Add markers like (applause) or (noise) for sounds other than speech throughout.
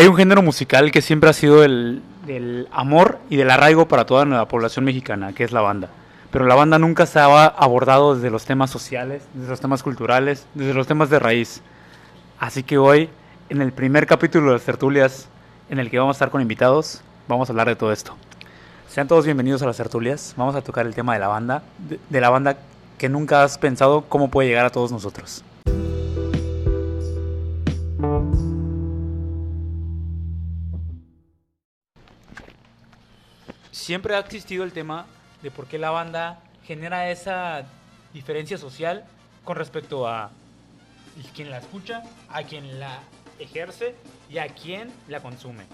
Hay un género musical que siempre ha sido el del amor y del arraigo para toda la población mexicana, que es la banda. Pero la banda nunca se ha abordado desde los temas sociales, desde los temas culturales, desde los temas de raíz. Así que hoy, en el primer capítulo de las tertulias, en el que vamos a estar con invitados, vamos a hablar de todo esto. Sean todos bienvenidos a las tertulias. Vamos a tocar el tema de la banda, de, de la banda que nunca has pensado cómo puede llegar a todos nosotros. Siempre ha existido el tema de por qué la banda genera esa diferencia social con respecto a quien la escucha, a quien la ejerce y a quien la consume.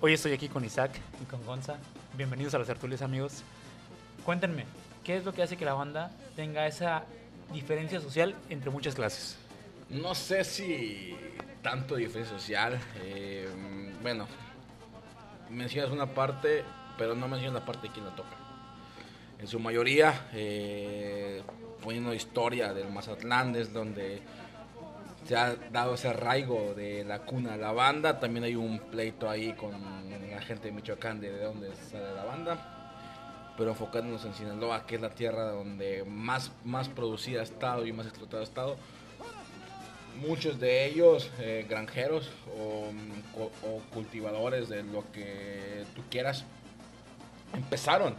Hoy estoy aquí con Isaac y con Gonza. Bienvenidos a los tertulias, amigos. Cuéntenme, ¿qué es lo que hace que la banda tenga esa diferencia social entre muchas clases? No sé si tanto diferencia social. Eh, bueno, mencionas una parte, pero no mencionas la parte de quien la toca. En su mayoría, eh, poniendo historia del Mazatlán, es donde se ha dado ese arraigo de la cuna a la banda. También hay un pleito ahí con la gente de Michoacán de dónde sale la banda. Pero enfocándonos en Sinaloa, que es la tierra donde más, más producida ha estado y más explotada ha estado muchos de ellos eh, granjeros o, cultivadores de lo que tú quieras, empezaron,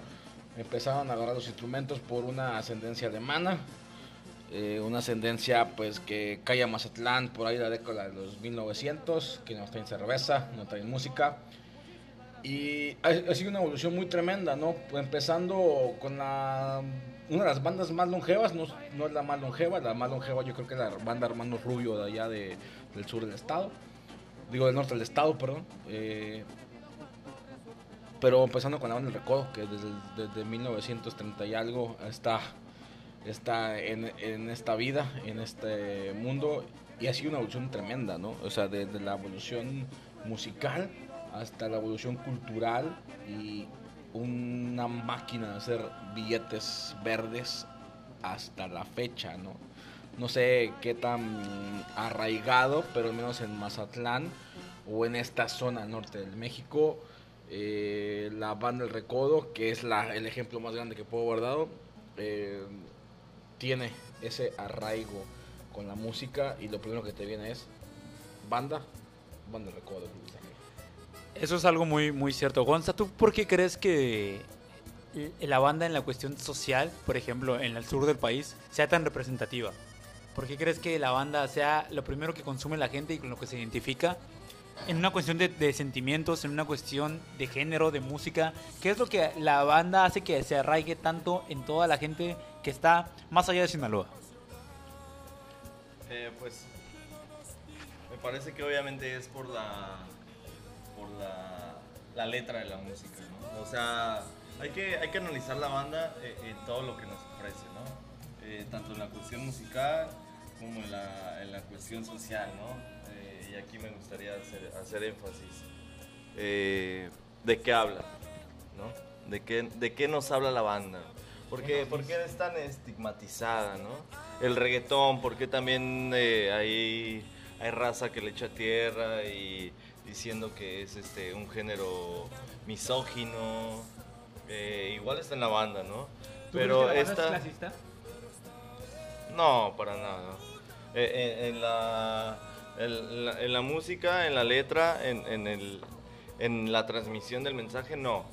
empezaron a agarrar los instrumentos por una ascendencia alemana, eh, una ascendencia pues que cae a Mazatlán por ahí la década de los 1900, que no traen cerveza, no traen música. Y ha, sido una evolución muy tremenda, ¿no? Empezando con la una de las bandas más longevas, no, no, es la más longeva, la más longeva yo creo que es la banda Hermano Rubio de allá de, del sur del estado, digo del norte del estado, perdón. Eh, pero empezando con la banda El Recodo, que desde, desde 1930 y algo está, está en, en, esta vida, en este mundo, y ha sido una evolución tremenda, ¿no? O sea, desde la evolución musical hasta la evolución cultural y una máquina de hacer billetes verdes hasta la fecha, ¿no? No sé qué tan arraigado, pero al menos en Mazatlán o en esta zona norte del México, eh, la banda El Recodo, que es la, el ejemplo más grande que puedo guardado, eh, tiene ese arraigo con la música y lo primero que te viene es banda, banda El Recodo. Eso es algo muy, muy cierto. Gonza, ¿tú por qué crees que la banda en la cuestión social, por ejemplo, en el sur del país, sea tan representativa? ¿Por qué crees que la banda sea lo primero que consume la gente y con lo que se identifica? En una cuestión de, sentimientos, en una cuestión de género, de música, ¿qué es lo que la banda hace que se arraigue tanto en toda la gente que está más allá de Sinaloa? Eh, pues me parece que obviamente es por la la, letra de la música, ¿no? O sea, hay que, hay que analizar la banda eh, en, todo lo que nos ofrece, ¿no? Eh, tanto en la cuestión musical como en la, en la cuestión social, ¿no? Eh, y aquí me gustaría hacer, hacer énfasis. ¿De qué habla? ¿no? ¿De qué, ¿De qué nos habla la banda? ¿Por qué, ¿Por qué es tan estigmatizada, no? El reggaetón, ¿por qué también hay, hay raza que le echa tierra y diciendo que es este un género misógino. Eh, igual está en la banda, ¿no? Pero la esta... es clasista? No, para nada. Eh, eh, en, la, en, la, música, en la letra, en, en, el, en la transmisión del mensaje, no.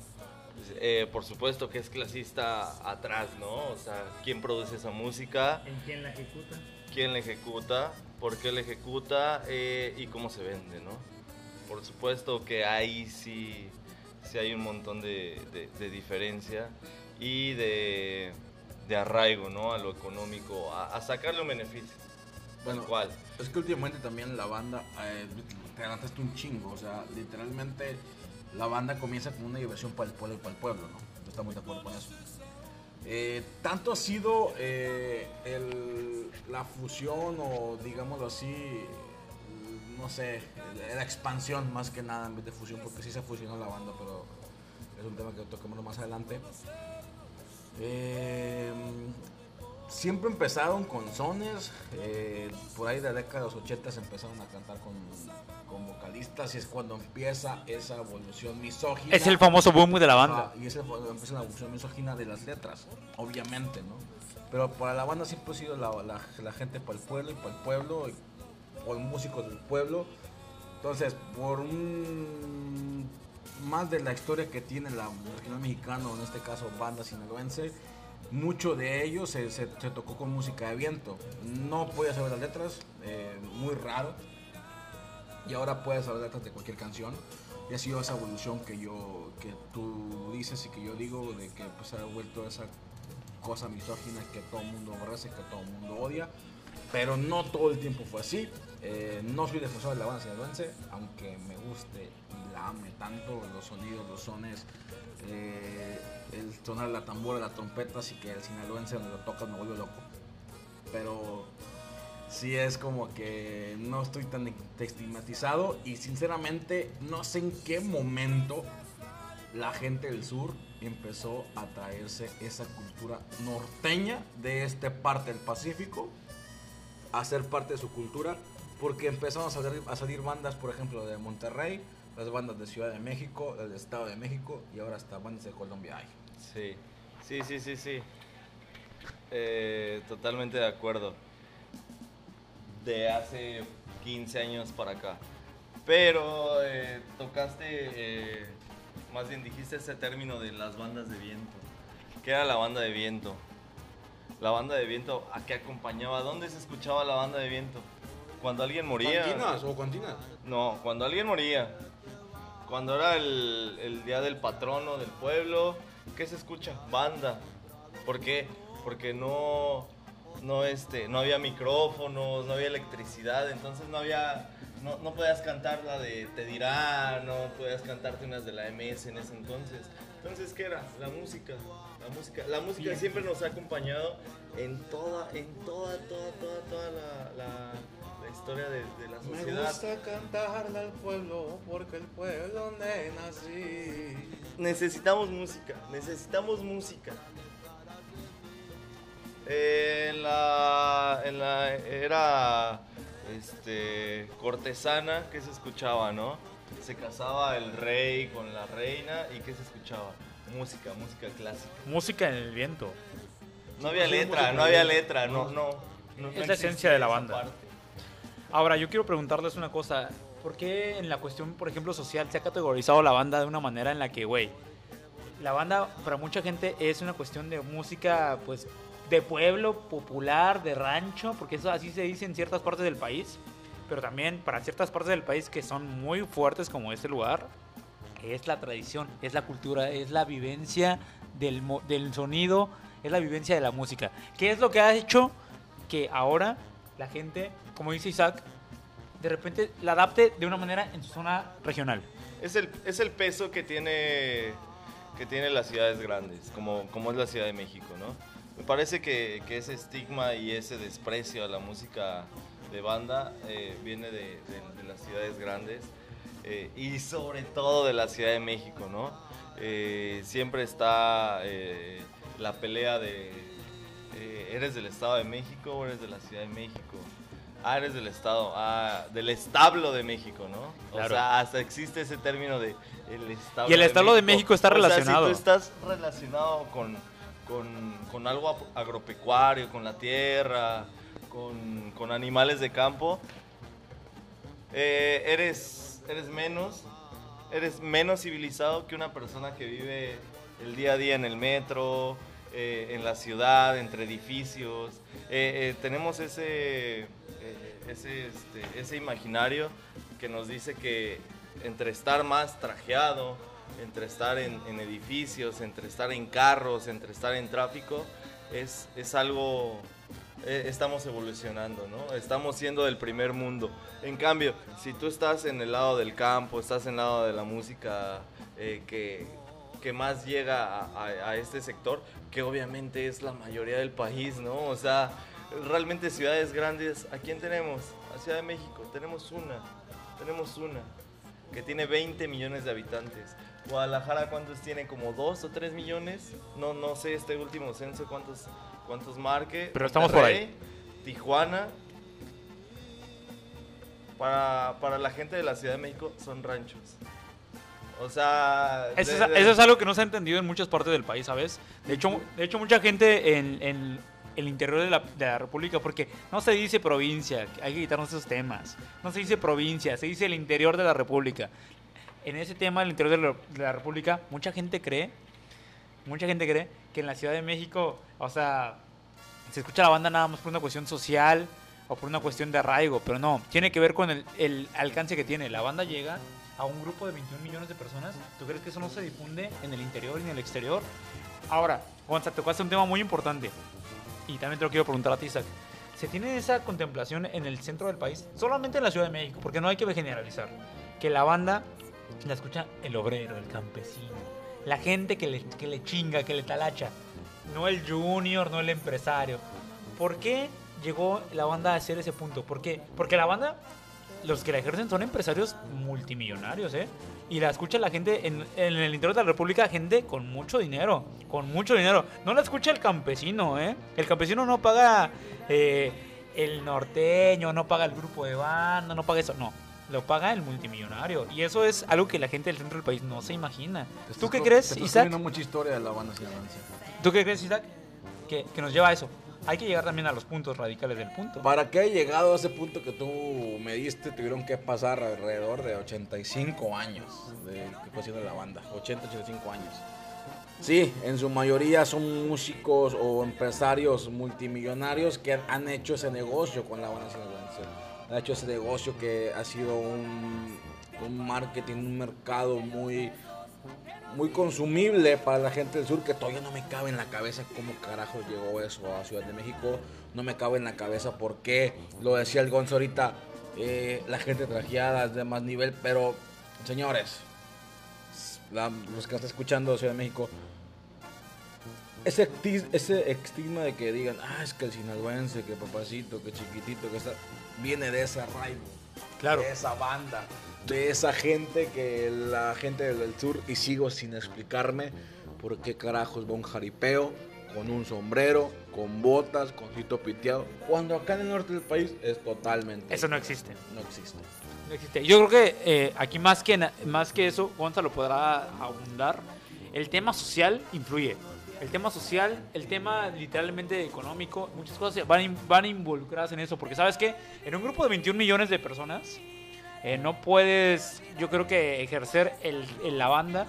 por supuesto que es clasista atrás, ¿no? O sea, ¿quién produce esa música? ¿En quién la ejecuta? ¿Quién la ejecuta? ¿Por qué la ejecuta? y cómo se vende, ¿no? Por supuesto que ahí sí, sí hay un montón de, diferencia y de, arraigo ¿no? a lo económico, a, sacarle un beneficio. Bueno, ¿cuál? Es que últimamente también la banda, eh, te adelantaste un chingo, o sea, literalmente la banda comienza con una diversión para el pueblo y para el pueblo, ¿no? Yo estoy muy de acuerdo con eso. Eh, tanto ha sido eh, la fusión o digámoslo así, no sé, era expansión más que nada en vez de fusión, porque sí se fusionó la banda, pero es un tema que toquemos más adelante. Eh, siempre empezaron con sones, eh, por ahí de la década de los 80 empezaron a cantar con, con vocalistas y es cuando empieza esa evolución misógina. Es el famoso boom de la banda. Y es el- cuando empieza la evolución misógina de las letras, obviamente, ¿no? Pero para la banda siempre ha sido la, la- la gente para el pueblo y para el pueblo, y por músicos del pueblo. Entonces, por un más de la historia que tiene la regional mexicana, en este caso banda sinaloense, mucho de ellos se, se- se tocó con música de viento. No podía saber las letras, eh, muy raro. Y ahora puedes saber letras de cualquier canción. Y ha sido esa evolución que yo, que tú dices y que yo digo, de que pues ha vuelto esa cosa misógina que todo el mundo aborrece, que todo el mundo odia. Pero no todo el tiempo fue así. Eh, no soy defensor de la banda sinaloense, aunque me guste y la ame tanto, los sonidos, los sones, eh, el sonar la tambora, la trompeta, así que el sinaloense donde lo tocas me vuelve loco. Pero sí es como que no estoy tan estigmatizado y sinceramente no sé en qué momento la gente del sur empezó a traerse esa cultura norteña de esta parte del Pacífico a ser parte de su cultura porque empezaron a salir, a salir bandas, por ejemplo, de Monterrey, las bandas de Ciudad de México, del Estado de México y ahora hasta bandas de Colombia hay. Sí, sí, sí, sí, sí. Eh, totalmente de acuerdo. De hace 15 años para acá. Pero eh, tocaste, eh, más bien dijiste ese término de las bandas de viento. ¿Qué era la banda de viento? La banda de viento, ¿a qué acompañaba? ¿Dónde se escuchaba la banda de viento? Cuando alguien moría. o cantinas? No, cuando alguien moría. Cuando era el, el día del patrono del pueblo, ¿qué se escucha? Banda. ¿Por qué? Porque no, no, este, no había micrófonos, no había electricidad, entonces no había, no, no podías cantar la de Te dirá, no podías cantarte unas de la MS en ese entonces. Entonces, ¿qué era? La música. La música, la música siempre nos ha acompañado en toda, en toda, toda, toda, toda la historia de, de la sociedad. cantarle al pueblo porque el pueblo donde nací. Necesitamos música, necesitamos música. En la, en la era este, cortesana, ¿qué se escuchaba, no? Se casaba el rey con la reina y ¿qué se escuchaba? Música, música clásica. Música en el viento. No había Sí, letra, no había letra, no, no. no Es la esencia de la banda. parte. Ahora, yo quiero preguntarles una cosa. ¿Por qué en la cuestión, por ejemplo, social se ha categorizado la banda de una manera en la que, güey, la banda para mucha gente es una cuestión de música, pues, de pueblo, popular, de rancho, porque eso así se dice en ciertas partes del país, pero también para ciertas partes del país que son muy fuertes como este lugar, es la tradición, es la cultura, es la vivencia del, del sonido, es la vivencia de la música. ¿Qué es lo que ha hecho que ahora la gente, como dice Isaac, de repente la adapte de una manera en su zona regional? Es el, es el peso que tiene, que tiene las ciudades grandes, como, como es la Ciudad de México, ¿no? Me parece que, que ese estigma y ese desprecio a la música de banda eh, viene de, de- de las ciudades grandes eh, y sobre todo de la Ciudad de México, ¿no? Eh, siempre está eh, la pelea de, ¿eres del Estado de México o eres de la Ciudad de México? Ah, eres del Estado, ah, del establo de México, ¿no? Claro. O sea, hasta existe ese término de el establo Y el establo de México está O sea, relacionado. si tú estás relacionado con, con, con algo agropecuario, con la tierra, con, con animales de campo, eh, eres, eres menos, eres menos civilizado que una persona que vive el día a día en el metro, eh, en la ciudad, entre edificios. Eh, eh, tenemos ese, eh, ese, este, ese imaginario que nos dice que entre estar más trajeado, entre estar en, en edificios, entre estar en carros, entre estar en tráfico, es, es algo eh, estamos evolucionando, ¿no? Estamos siendo del primer mundo. En cambio, si tú estás en el lado del campo, estás en el lado de la música eh, que, que más llega a, a- a este sector, que obviamente es la mayoría del país, ¿no? O sea, realmente ciudades grandes, ¿a quién tenemos? A Ciudad de México, tenemos una, tenemos una, que tiene 20 millones de habitantes. Guadalajara, ¿cuántos tiene? ¿Como 2 o 3 millones? No, no sé este último censo cuántos, cuántos marque. Pero estamos por Monterrey, Tijuana. Para, para la gente de la Ciudad de México son ranchos. O sea... Eso, es, eso es algo que no se ha entendido en muchas partes del país, ¿sabes? De hecho, de hecho mucha gente en, en el interior de la, de la República, porque no se dice provincia, hay que quitarnos esos temas. No se dice provincia, se dice el interior de la República. En ese tema, el interior de la, de la República, mucha gente cree, mucha gente cree que en la Ciudad de México, o sea, se escucha la banda nada más por una cuestión social o por una cuestión de arraigo, pero no, tiene que ver con el, el alcance que tiene. La banda llega a un grupo de 21 millones de personas. ¿Tú crees que eso no se difunde en el interior y en el exterior? Ahora, Gonza, tocaste un tema muy importante y también te lo quiero preguntar a ti, Isaac. ¿Se tiene esa contemplación en el centro del país? Solamente en la Ciudad de México, porque no hay que generalizar. Que la banda la escucha el obrero, el campesino, la gente que le, que le chinga, que le talacha. No el junior, no el empresario. ¿Por qué llegó la banda a hacer ese punto? ¿Por qué? Porque la banda, los que la ejercen son empresarios multimillonarios, ¿eh? Y la escucha la gente en, en el interior de la República, gente con mucho dinero, con mucho dinero. No la escucha el campesino, ¿eh? El campesino no paga eh, el norteño, no paga el grupo de banda, no paga eso, no. Lo paga el multimillonario. Y eso es algo que la gente del centro del país no se imagina. ¿Tú qué crees, Isaac? mucha historia de la banda. ¿Tú qué crees, Isaac? Que, que nos lleva a eso. Hay que llegar también a los puntos radicales del punto. Para que haya llegado a ese punto que tú me diste, tuvieron que pasar alrededor de 85 años de que fue haciendo la banda. 80, 85 años. Sí, en su mayoría son músicos o empresarios multimillonarios que han hecho ese negocio con la banda. Han hecho ese negocio que ha sido un marketing, un mercado muy, muy consumible para la gente del sur que todavía no me cabe en la cabeza cómo carajo llegó eso a Ciudad de México. No me cabe en la cabeza por qué, lo decía el Gonzo ahorita, eh, la gente trajeada es de más nivel, pero señores, los que están escuchando de Ciudad de México, ese, ese estigma de que digan, ah, es que el sinaloense, que papacito, que chiquitito, que está, viene de ese arraigo Claro. de esa banda, de esa gente que la gente del, sur, y sigo sin explicarme por qué carajos va un jaripeo con un sombrero, con botas, con cito piteado, cuando acá en el norte del país es totalmente. Eso no existe. No existe. No existe. Yo creo que eh, aquí más que, más que eso, Gonzalo podrá abundar. El tema social influye. El tema social, el tema literalmente económico, muchas cosas van, van involucradas en eso. Porque sabes que en un grupo de 21 millones de personas, eh, no puedes, yo creo que ejercer el, el- la banda.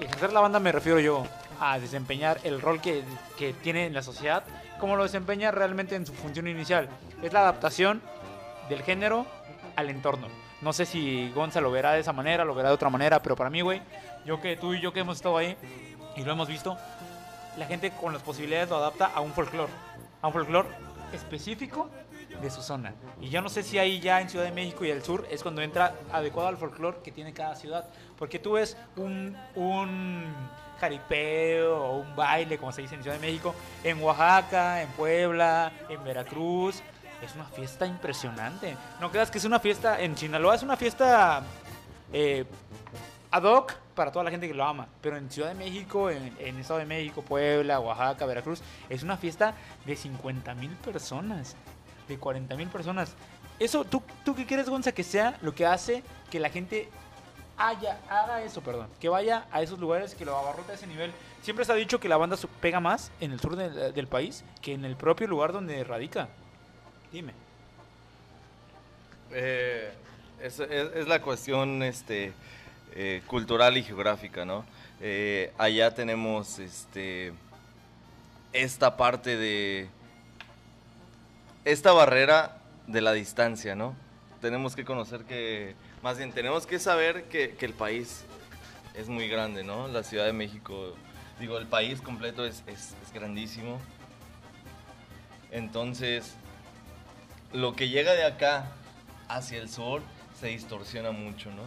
Ejercer la banda me refiero yo a desempeñar el rol que, que tiene en la sociedad, como lo desempeña realmente en su función inicial. Es la adaptación del género al entorno. No sé si Gonza lo verá de esa manera, lo verá de otra manera, pero para mí, güey, yo que tú y yo que hemos estado ahí y lo hemos visto, la gente con las posibilidades lo adapta a un folclore, a un folclore específico de su zona. Y yo no sé si ahí ya en Ciudad de México y el sur es cuando entra adecuado al folclore que tiene cada ciudad. Porque tú ves un, un jaripeo o un baile, como se dice en Ciudad de México, en Oaxaca, en Puebla, en Veracruz. Es una fiesta impresionante. No creas que es una fiesta en Sinaloa, es una fiesta eh, ad hoc para toda la gente que lo ama. Pero en Ciudad de México, en, en Estado de México, Puebla, Oaxaca, Veracruz, es una fiesta de 50 mil personas, de 40 mil personas. Eso, ¿tú, ¿tú qué quieres, Gonza, que sea lo que hace que la gente haya, haga eso, perdón, que vaya a esos lugares, que lo abarrote a ese nivel? Siempre se ha dicho que la banda pega más en el sur del- país que en el propio lugar donde radica. Dime. Eh, es- es la cuestión este, eh, cultural y geográfica, ¿no? Eh, allá tenemos este, esta parte de... Esta barrera de la distancia, ¿no? Tenemos que conocer que, más bien, tenemos que saber que, el país es muy grande, ¿no? La Ciudad de México, digo, el país completo es, es- es grandísimo. Entonces, lo que llega de acá hacia el sur se distorsiona mucho, ¿no?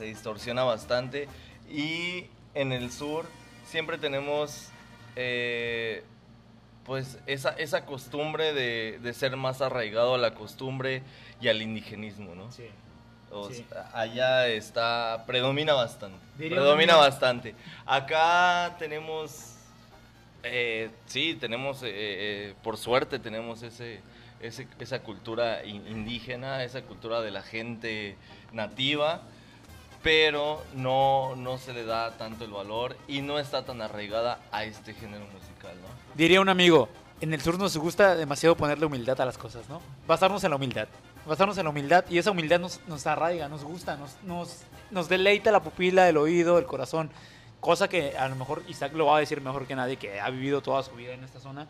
Se distorsiona bastante y en el sur siempre tenemos eh, pues esa, esa costumbre de, de ser más arraigado a la costumbre y al indigenismo, ¿no? Sí. O Sí. sea, allá está, predomina bastante. Diría predomina una- bastante. Acá tenemos Eh, sí, tenemos, eh, por suerte tenemos ese, ese, esa cultura indígena, esa cultura de la gente nativa, pero no, no se le da tanto el valor y no está tan arraigada a este género musical, ¿no? Diría un amigo, en el sur nos gusta demasiado ponerle humildad a las cosas, ¿no? Basarnos en la humildad. Basarnos en la humildad y esa humildad nos, nos arraiga, nos gusta, nos, nos, nos deleita la pupila, el oído, el corazón. Cosa que a lo mejor Isaac lo va a decir mejor que nadie que ha vivido toda su vida en esta zona.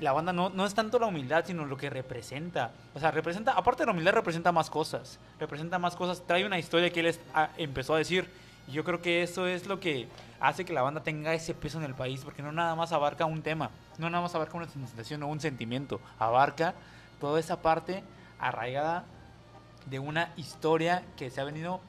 La banda no, no es tanto la humildad, sino lo que representa. O sea, representa, aparte de la humildad, representa más cosas. Representa más cosas. Trae una historia que él empezó a decir. Y yo creo que eso es lo que hace que la banda tenga ese peso en el país, porque no nada más abarca un tema, no nada más abarca una sensación o un sentimiento, abarca toda esa parte arraigada de una historia que se ha venido,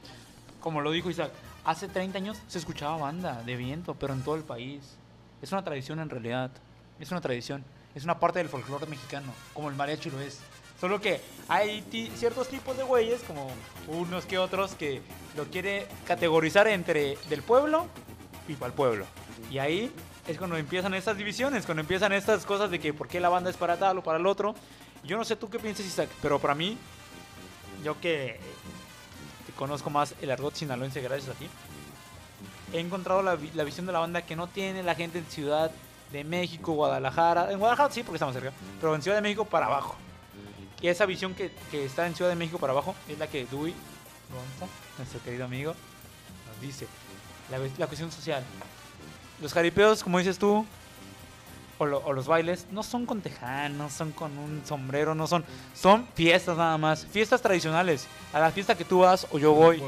como lo dijo Isaac, hace 30 años se escuchaba banda de viento, pero en todo el país. Es una tradición en realidad, es una tradición, es una parte del folclore mexicano, como el mariachi lo es. Solo que hay ciertos tipos de güeyes, como unos que otros, que lo quiere categorizar entre del pueblo y para el pueblo. Y ahí es cuando empiezan estas divisiones, cuando empiezan estas cosas de que por qué la banda es para tal o para el otro. Yo no sé tú qué piensas, Isaac, pero para mí, yo que conozco más el argot sinaloense gracias a ti, he encontrado la, la, visión de la banda que no tiene la gente en Ciudad de México, Guadalajara. En Guadalajara sí, porque estamos cerca, pero en Ciudad de México para abajo. Y esa visión que, que está en Ciudad de México para abajo es la que Dewey Gonza, nuestro querido amigo, nos dice la, cuestión social. Los jaripeos, como dices tú, o, los bailes, no son con tejano, son con un sombrero, no son. Son fiestas nada más. Fiestas tradicionales. A la fiesta que tú vas o yo voy.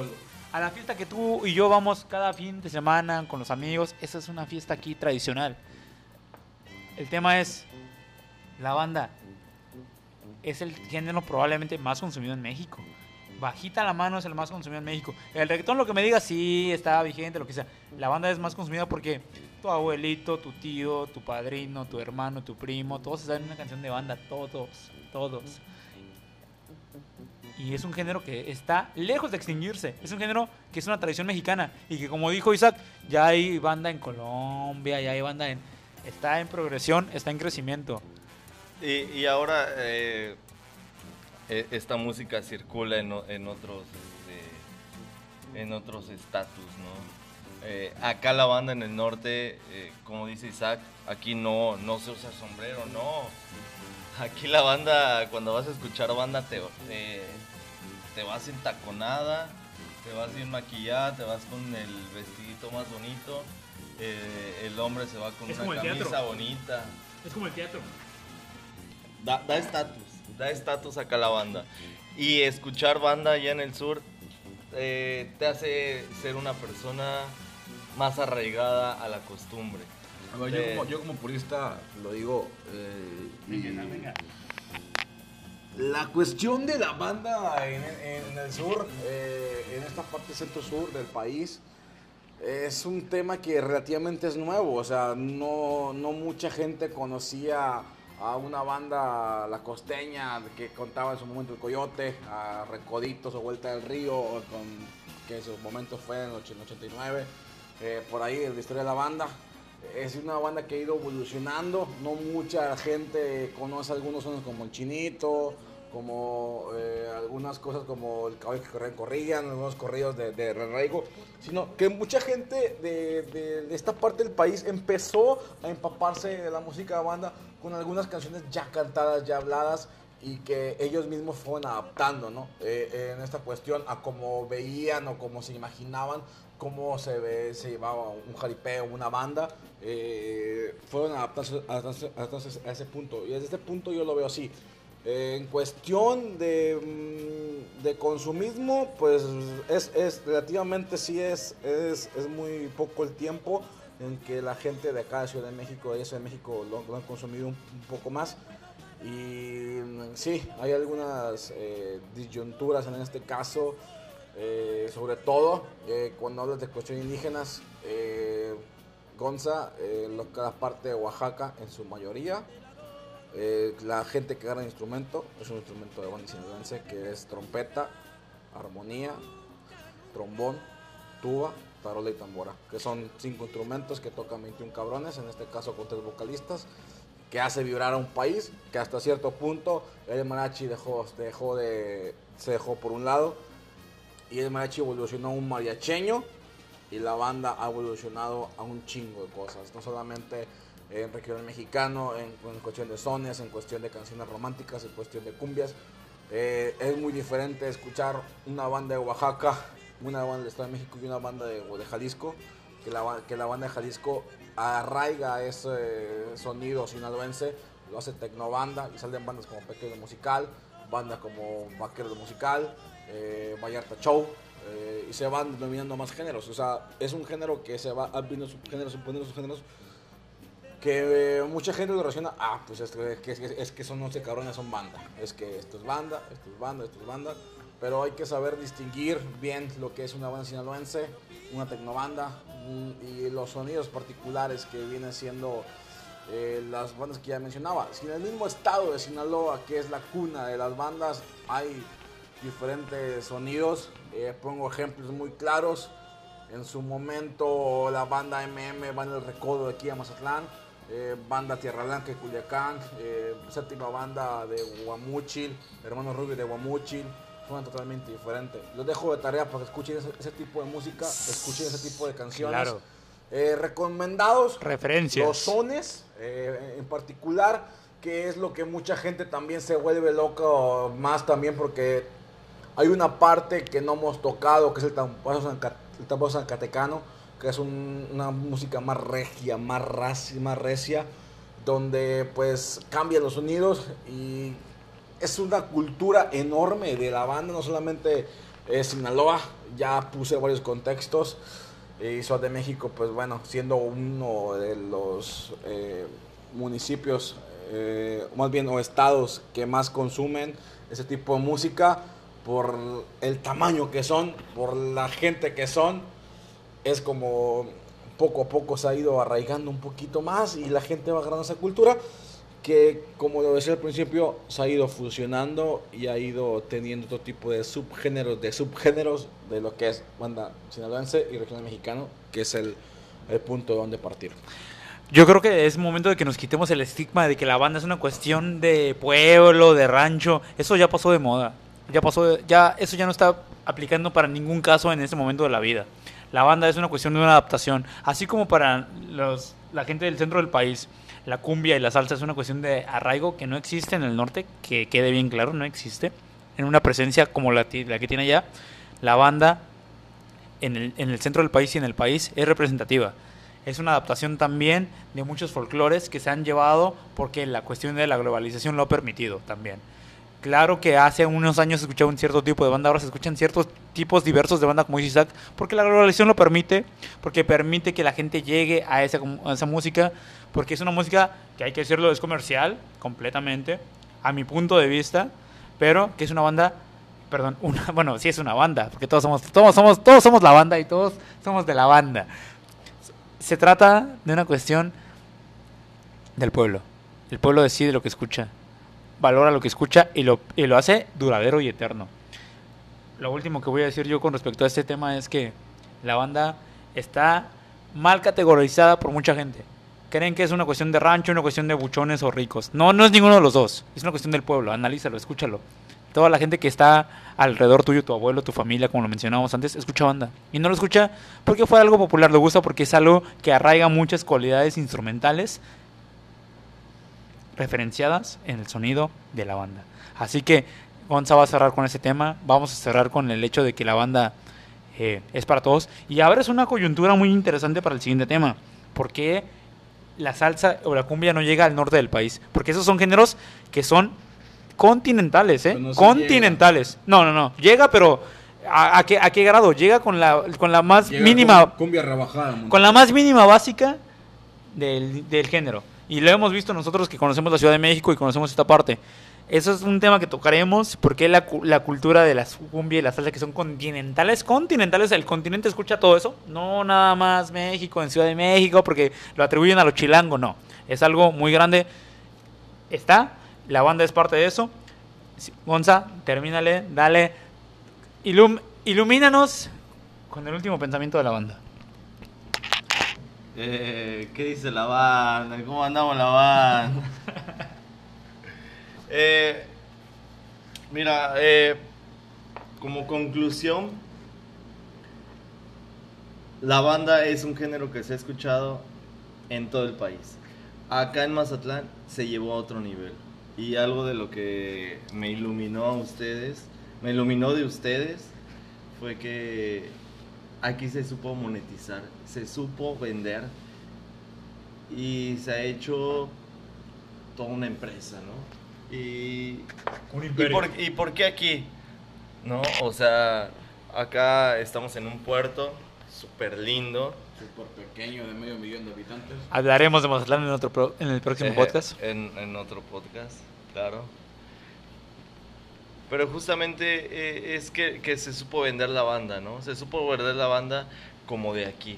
A la fiesta que tú y yo vamos cada fin de semana con los amigos. Esa es una fiesta aquí tradicional. El tema es. La banda. Es el género probablemente más consumido en México bajita la mano es el más consumido en México. El reggaetón, lo que me diga, sí, está vigente, lo que sea. La banda es más consumida porque tu abuelito, tu tío, tu padrino, tu hermano, tu primo, todos saben una canción de banda, todos, todos. Y es un género que está lejos de extinguirse. Es un género que es una tradición mexicana. Y que como dijo Isaac, ya hay banda en Colombia, ya hay banda en... Está en progresión, está en crecimiento. Y, ahora, eh, e, esta música circula en, en otros este, en otros estatus, ¿no? Eh, acá la banda en el norte, eh, como dice Isaac, aquí no, no se usa sombrero, no. Aquí la banda, cuando vas a escuchar banda, te, te vas entaconada, te vas bien maquillada, te vas con el vestidito más bonito. Eh, el hombre se va con una camisa bonita. Es como el teatro. Da estatus da estatus acá a la banda. Y escuchar banda allá en el sur eh, te hace ser una persona más arraigada a la costumbre. yo, como, purista lo digo. Eh, la cuestión de la banda en, el sur, eh, en esta parte centro-sur del país, es un tema que relativamente es nuevo. O sea, no, no mucha gente conocía a una banda, la costeña, que contaba en su momento el Coyote, a Recoditos o Vuelta del Río, con, que en su momento fue en el 89, eh, por ahí la historia de la banda. Es una banda que ha ido evolucionando, no mucha gente conoce algunos sones como el Chinito, como eh, algunas cosas como el caballo que corrían, corrían, algunos corridos de, de sino que mucha gente de, de, esta parte del país empezó a empaparse de la música de banda con algunas canciones ya cantadas, ya habladas y que ellos mismos fueron adaptando, ¿no? Eh, en esta cuestión a cómo veían o cómo se imaginaban cómo se, ve, se llevaba un jaripeo, una banda, eh, fueron adaptándose a ese punto. Y desde este punto yo lo veo así en cuestión de, mm, de, consumismo, pues es, es relativamente sí es, es, es, muy poco el tiempo en que la gente de acá de Ciudad de México, de Ciudad de México, lo, han consumido un, poco más. Y mm, sí, hay algunas eh, disyunturas en este caso, eh, sobre todo eh, cuando hablas de cuestiones indígenas. Gonza, lo que la parte de Oaxaca en su mayoría, eh, la gente que agarra instrumento es un instrumento de banda sinaloense que es trompeta, armonía, trombón, tuba tarola y tambora, que son cinco instrumentos que tocan 21 cabrones, en este caso con tres vocalistas, que hace vibrar a un país, que hasta cierto punto el mariachi dejó, dejó de, se dejó por un lado, y el mariachi evolucionó a un mariacheño, y la banda ha evolucionado a un chingo de cosas, no solamente en regional mexicano, en, cuestión de sones, en cuestión de canciones románticas, en cuestión de cumbias. Eh, es muy diferente escuchar una banda de Oaxaca, una banda del Estado de México y una banda de, de Jalisco, que la, que la banda de Jalisco arraiga ese sonido sinaloense, lo hace tecnobanda y salen bandas como Pequeño Musical, bandas como Vaquero Musical, eh, Vallarta Show, eh, y se van denominando más géneros. O sea, es un género que se va abriendo subgéneros, suponiendo subgéneros, que eh, mucha gente lo relaciona, ah, pues es que, es, que son 11 cabrones, son banda. Es que esto es banda, esto es banda, esto es banda. Pero hay que saber distinguir bien lo que es una banda sinaloense, una tecnobanda y los sonidos particulares que vienen siendo eh, las bandas que ya mencionaba. Si en el mismo estado de Sinaloa, que es la cuna de las bandas, hay diferentes sonidos. Eh, pongo ejemplos muy claros. En su momento la banda MM va en el recodo de aquí a Mazatlán. Eh, banda Tierra Blanca de Culiacán. Eh, séptima banda de Guamuchil. Hermanos Rubio de Guamuchil. Suena totalmente diferente. Los dejo de tarea para que escuchen ese, tipo de música. Escuchen ese tipo de canciones. Claro. recomendados. Referencias. Los sones en particular que es lo que mucha gente también se vuelve loco más también porque hay una parte que no hemos tocado, que es el tambor zancatecano, que es una música más regia, más, más recia, donde pues cambian los sonidos y es una cultura enorme de la banda, no solamente es Sinaloa, ya puse varios contextos, y Ciudad de México, pues bueno, siendo uno de los eh, municipios, eh, más bien o estados que más consumen ese tipo de música, por el tamaño que son, por la gente que son, es como poco a poco se ha ido arraigando un poquito más y la gente va agarrando esa cultura que, como lo decía al principio, se ha ido fusionando y ha ido teniendo otro tipo de subgéneros, de subgéneros de lo que es banda sinaloense y regional mexicano, que es el, el punto de donde partir. Yo creo que es momento de que nos quitemos el estigma de que la banda es una cuestión de pueblo, de rancho. Eso ya pasó de moda ya pasó, ya eso ya no está aplicando para ningún caso en este momento de la vida. La banda es una cuestión de una adaptación, así como para los, la gente del centro del país. La cumbia y la salsa es una cuestión de arraigo que no existe en el norte, que quede bien claro, no existe. En una presencia como la, que tiene allá, la banda en el, en el centro del país y en el país es representativa es una adaptación también de muchos folclores que se han llevado porque la cuestión de la globalización lo ha permitido también. Claro que hace unos años se escuchaba un cierto tipo de banda, ahora se escuchan ciertos tipos diversos de banda, como dice Isaac, porque la globalización lo permite, porque permite que la gente llegue a esa, esa música, porque es una música que hay que decirlo, es comercial completamente, a mi punto de vista, pero que es una banda, perdón, una, (laughs) bueno, sí es una banda, porque todos somos, todos somos, todos somos la banda y todos somos de la banda. Se trata de una cuestión del pueblo. El pueblo decide lo que escucha valora lo que escucha y lo, y lo hace duradero y eterno. Lo último que voy a decir yo con respecto a este tema es que la banda está mal categorizada por mucha gente. Creen que es una cuestión de rancho, una cuestión de buchones o ricos. No, no es ninguno de los dos. Es una cuestión del pueblo. Analízalo, escúchalo. Toda la gente que está alrededor tuyo, tu abuelo, tu familia, como lo mencionábamos antes, escucha banda. Y no lo escucha porque fue algo popular, le gusta porque es algo que arraiga muchas cualidades instrumentales referenciadas en el sonido de la banda. Así que Gonza va a cerrar con ese tema, vamos a cerrar con el hecho de que la banda eh, es para todos. Y ahora es una coyuntura muy interesante para el siguiente tema. ¿Por qué la salsa o la cumbia no llega al norte del país? Porque esos son géneros que son continentales, ¿eh? continentales. No, no, no. Llega, pero ¿a, qué, ¿a, qué, grado? Llega con la, con la más mínima... cumbia rebajada. Con la más mínima básica del, del género. Y lo hemos visto nosotros que conocemos la Ciudad de México y conocemos esta parte. Eso es un tema que tocaremos, porque la, cultura de la cumbia y la salsa que son continentales, continentales, el continente escucha todo eso, no nada más México, en Ciudad de México, porque lo atribuyen a los chilangos, no, es algo muy grande. Está, la banda es parte de eso. Gonza, termínale, dale, ilum, ilumínanos con el último pensamiento de la banda. Eh, ¿Qué dice la banda? ¿Cómo andamos la banda? (laughs) Eh, mira, eh, como conclusión, la banda es un género que se ha escuchado en todo el país. Acá en Mazatlán se llevó a otro nivel. Y algo de lo que me iluminó a ustedes, me iluminó de ustedes, fue que aquí se supo monetizar, se supo vender y se ha hecho toda una empresa, ¿no? Y, Un ¿y, por, ¿Y por qué aquí? ¿No? O sea, acá estamos en un puerto súper lindo. Súper pequeño, de medio millón de habitantes. Hablaremos de Mazatlán en, otro pro- en el próximo Eh, podcast. En, en otro podcast, claro. Pero justamente eh, es que, se supo vender la banda, ¿no? Se supo vender la banda como de aquí.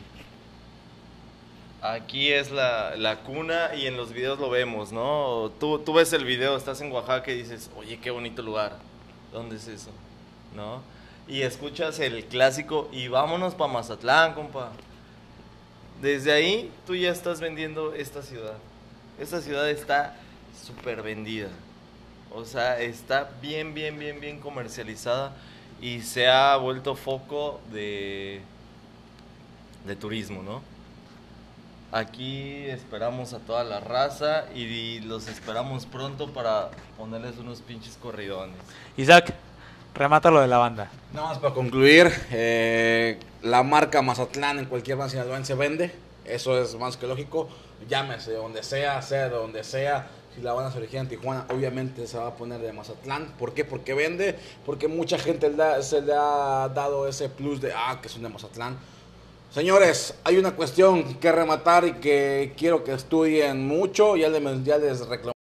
Aquí es la, la cuna y en los videos lo vemos, ¿no? Tú, tú ves el video, estás en Oaxaca y dices, oye, qué bonito lugar. ¿Dónde es eso? ¿No? Y escuchas el clásico y vámonos para Mazatlán, compa. Desde ahí tú ya estás vendiendo esta ciudad. Esta ciudad está súper vendida. O sea, está bien, bien, bien, bien comercializada y se ha vuelto foco de, de turismo, ¿no? Aquí esperamos a toda la raza y los esperamos pronto para ponerles unos pinches corridones. Isaac, remata lo de la banda. Nada más para concluir, eh, la marca Mazatlán en cualquier banda sinaloense vende, eso es más que lógico, llámese de donde sea, sea de donde sea, si la banda se origina en Tijuana, obviamente se va a poner de Mazatlán, ¿por qué? Porque vende, porque mucha gente se le ha dado ese plus de, ah, que son de Mazatlán. Señores, hay una cuestión que rematar y que quiero que estudien mucho, ya les, ya les reclamé